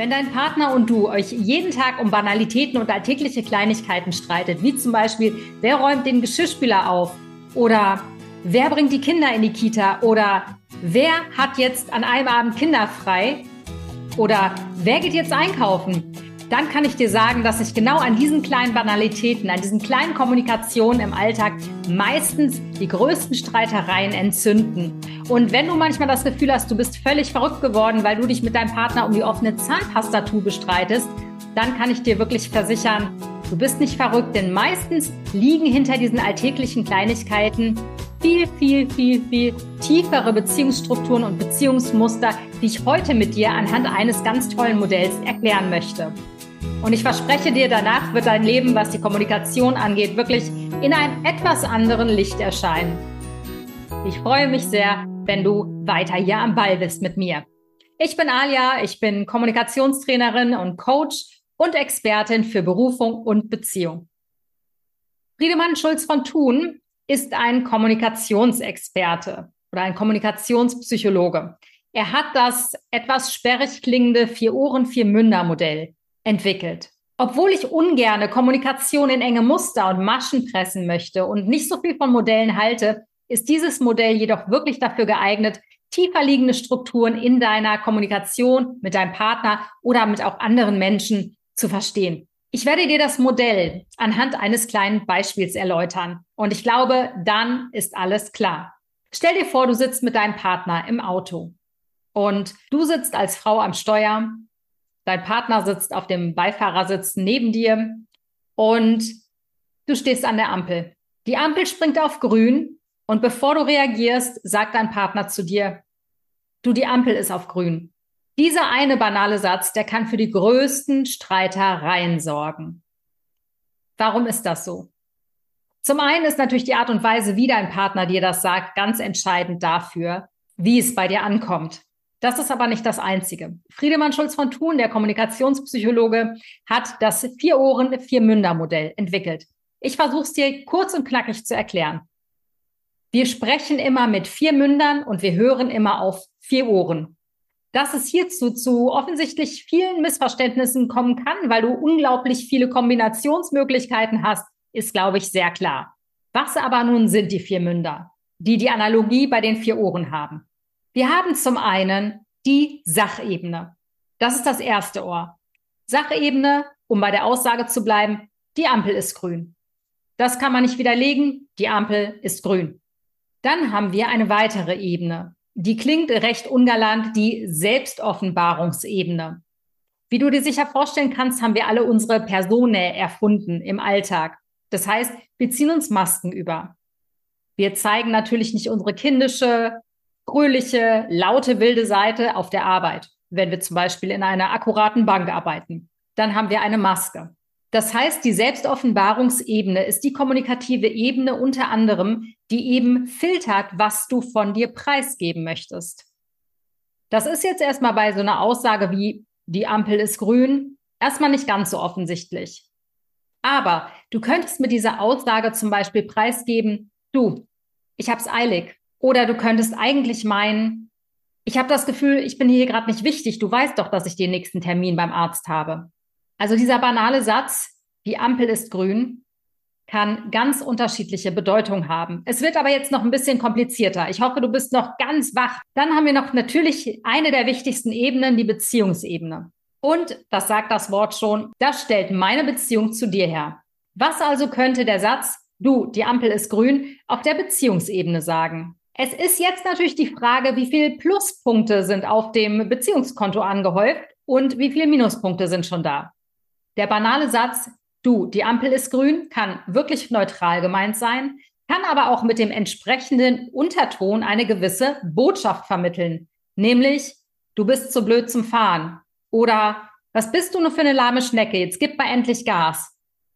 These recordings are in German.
Wenn dein Partner und du euch jeden Tag um Banalitäten und alltägliche Kleinigkeiten streitet, wie zum Beispiel, wer räumt den Geschirrspüler auf? Oder wer bringt die Kinder in die Kita? Oder wer hat jetzt an einem Abend Kinder frei? Oder wer geht jetzt einkaufen, dann kann ich dir sagen, dass sich genau an diesen kleinen Banalitäten, an diesen kleinen Kommunikationen im Alltag meistens die größten Streitereien entzünden. Und wenn du manchmal das Gefühl hast, du bist völlig verrückt geworden, weil du dich mit deinem Partner um die offene Zahnpastatube bestreitest, dann kann ich dir wirklich versichern, du bist nicht verrückt, denn meistens liegen hinter diesen alltäglichen Kleinigkeiten viel, viel, viel, viel tiefere Beziehungsstrukturen und Beziehungsmuster, die ich heute mit dir anhand eines ganz tollen Modells erklären möchte. Und ich verspreche dir, danach wird dein Leben, was die Kommunikation angeht, wirklich in einem etwas anderen Licht erscheinen. Ich freue mich sehr, wenn du weiter hier am Ball bist mit mir. Ich bin Alia, ich bin Kommunikationstrainerin und Coach und Expertin für Berufung und Beziehung. Friedemann Schulz von Thun ist ein Kommunikationsexperte oder ein Kommunikationspsychologe. Er hat das etwas sperrig klingende Vier-Ohren-Vier-Münder-Modell entwickelt. Obwohl ich ungerne Kommunikation in enge Muster und Maschen pressen möchte und nicht so viel von Modellen halte, ist dieses Modell jedoch wirklich dafür geeignet, tiefer liegende Strukturen in deiner Kommunikation mit deinem Partner oder mit auch anderen Menschen zu verstehen. Ich werde dir das Modell anhand eines kleinen Beispiels erläutern. Und ich glaube, dann ist alles klar. Stell dir vor, du sitzt mit deinem Partner im Auto und du sitzt als Frau am Steuer Dein Partner sitzt auf dem Beifahrersitz neben dir und du stehst an der Ampel. Die Ampel springt auf grün und bevor du reagierst, sagt dein Partner zu dir, du, die Ampel ist auf grün. Dieser eine banale Satz, der kann für die größten Streitereien sorgen. Warum ist das so? Zum einen ist natürlich die Art und Weise, wie dein Partner dir das sagt, ganz entscheidend dafür, wie es bei dir ankommt. Das ist aber nicht das Einzige. Friedemann Schulz von Thun, der Kommunikationspsychologe, hat das Vier-Ohren, Vier-Münder-Modell entwickelt. Ich versuche es dir kurz und knackig zu erklären. Wir sprechen immer mit vier Mündern und wir hören immer auf vier Ohren. Dass es hierzu zu offensichtlich vielen Missverständnissen kommen kann, weil du unglaublich viele Kombinationsmöglichkeiten hast, ist, glaube ich, sehr klar. Was aber nun sind die vier Münder, die die Analogie bei den vier Ohren haben? Wir haben zum einen die Sachebene. Das ist das erste Ohr. Sachebene, um bei der Aussage zu bleiben, die Ampel ist grün. Das kann man nicht widerlegen, die Ampel ist grün. Dann haben wir eine weitere Ebene. Die klingt recht ungalant, die Selbstoffenbarungsebene. Wie du dir sicher vorstellen kannst, haben wir alle unsere Personae erfunden im Alltag. Das heißt, wir ziehen uns Masken über. Wir zeigen natürlich nicht unsere kindische, fröhliche, laute, wilde Seite auf der Arbeit, wenn wir zum Beispiel in einer akkuraten Bank arbeiten. Dann haben wir eine Maske. Das heißt, die Selbstoffenbarungsebene ist die kommunikative Ebene unter anderem, die eben filtert, was du von dir preisgeben möchtest. Das ist jetzt erstmal bei so einer Aussage wie die Ampel ist grün erstmal nicht ganz so offensichtlich. Aber du könntest mit dieser Aussage zum Beispiel preisgeben, du, ich hab's eilig. Oder du könntest eigentlich meinen, ich habe das Gefühl, ich bin hier gerade nicht wichtig. Du weißt doch, dass ich den nächsten Termin beim Arzt habe. Also dieser banale Satz, die Ampel ist grün, kann ganz unterschiedliche Bedeutung haben. Es wird aber jetzt noch ein bisschen komplizierter. Ich hoffe, du bist noch ganz wach. Dann haben wir noch natürlich eine der wichtigsten Ebenen, die Beziehungsebene. Und, das sagt das Wort schon, das stellt meine Beziehung zu dir her. Was also könnte der Satz, du, die Ampel ist grün, auf der Beziehungsebene sagen? Es ist jetzt natürlich die Frage, wie viele Pluspunkte sind auf dem Beziehungskonto angehäuft und wie viele Minuspunkte sind schon da. Der banale Satz, du, die Ampel ist grün, kann wirklich neutral gemeint sein, kann aber auch mit dem entsprechenden Unterton eine gewisse Botschaft vermitteln, nämlich, du bist zu blöd zum Fahren. Oder was bist du nur für eine lahme Schnecke, jetzt gib mal endlich Gas.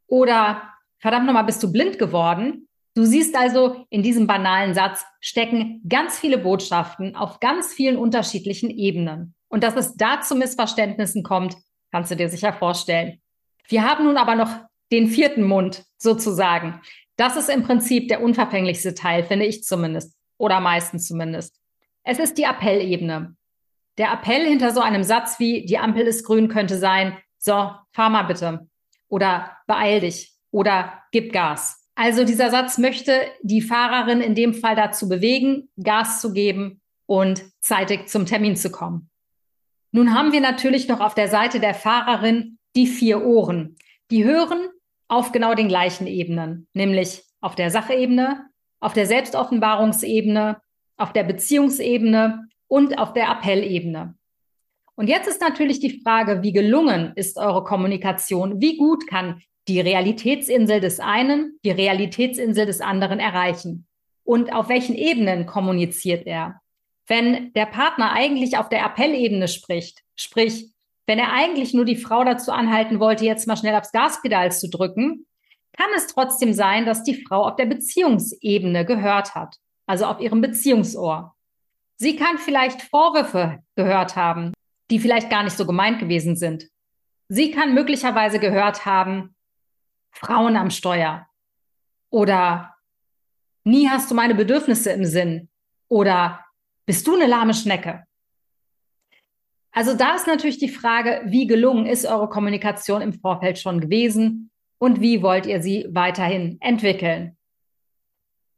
Oder verdammt nochmal, bist du blind geworden Du siehst also, in diesem banalen Satz stecken ganz viele Botschaften auf ganz vielen unterschiedlichen Ebenen. Und dass es da zu Missverständnissen kommt, kannst du dir sicher vorstellen. Wir haben nun aber noch den vierten Mund sozusagen. Das ist im Prinzip der unverfänglichste Teil, finde ich zumindest. Oder meistens zumindest. Es ist die Appellebene. Der Appell hinter so einem Satz wie die Ampel ist grün könnte sein, so, fahr mal bitte oder beeil dich oder gib Gas. Also dieser Satz möchte die Fahrerin in dem Fall dazu bewegen, Gas zu geben und zeitig zum Termin zu kommen. Nun haben wir natürlich noch auf der Seite der Fahrerin die vier Ohren. Die hören auf genau den gleichen Ebenen, nämlich auf der Sachebene, auf der Selbstoffenbarungsebene, auf der Beziehungsebene und auf der Appellebene. Und jetzt ist natürlich die Frage, wie gelungen ist eure Kommunikation? Wie gut kann die Realitätsinsel des einen die Realitätsinsel des anderen erreichen? Und auf welchen Ebenen kommuniziert er? Wenn der Partner eigentlich auf der Appellebene spricht, sprich, wenn er eigentlich nur die Frau dazu anhalten wollte, jetzt mal schnell aufs Gaspedal zu drücken, kann es trotzdem sein, dass die Frau auf der Beziehungsebene gehört hat, also auf ihrem Beziehungsohr. Sie kann vielleicht Vorwürfe gehört haben, die vielleicht gar nicht so gemeint gewesen sind. Sie kann möglicherweise gehört haben, Frauen am Steuer oder nie hast du meine Bedürfnisse im Sinn oder bist du eine lahme Schnecke? Also da ist natürlich die Frage, wie gelungen ist eure Kommunikation im Vorfeld schon gewesen und wie wollt ihr sie weiterhin entwickeln?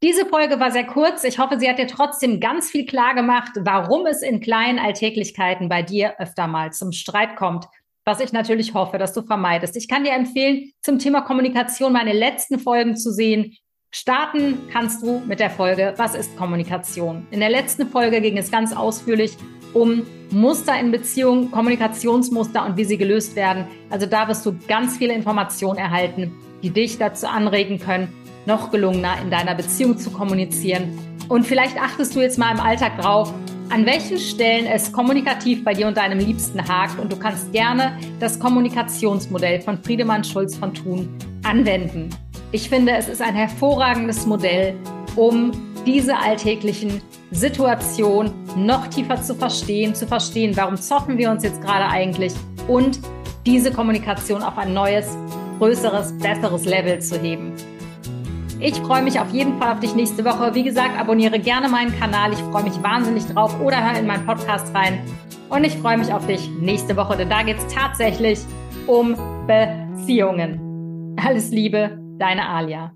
Diese Folge war sehr kurz. Ich hoffe, sie hat dir trotzdem ganz viel klar gemacht, warum es in kleinen Alltäglichkeiten bei dir öfter mal zum Streit kommt. Was ich natürlich hoffe, dass du vermeidest. Ich kann dir empfehlen, zum Thema Kommunikation meine letzten Folgen zu sehen. Starten kannst du mit der Folge Was ist Kommunikation? In der letzten Folge ging es ganz ausführlich um Muster in Beziehungen, Kommunikationsmuster und wie sie gelöst werden. Also da wirst du ganz viele Informationen erhalten, die dich dazu anregen können, noch gelungener in deiner Beziehung zu kommunizieren. Und vielleicht achtest du jetzt mal im Alltag drauf, an welchen Stellen es kommunikativ bei dir und deinem Liebsten hakt. Und du kannst gerne das Kommunikationsmodell von Friedemann Schulz von Thun anwenden. Ich finde, es ist ein hervorragendes Modell, um diese alltäglichen Situationen noch tiefer zu verstehen, zu verstehen, warum zoffen wir uns jetzt gerade eigentlich und diese Kommunikation auf ein neues, größeres, besseres Level zu heben. Ich freue mich auf jeden Fall auf dich nächste Woche. Wie gesagt, abonniere gerne meinen Kanal. Ich freue mich wahnsinnig drauf oder hör in meinen Podcast rein. Und ich freue mich auf dich nächste Woche, denn da geht es tatsächlich um Beziehungen. Alles Liebe, deine Alia.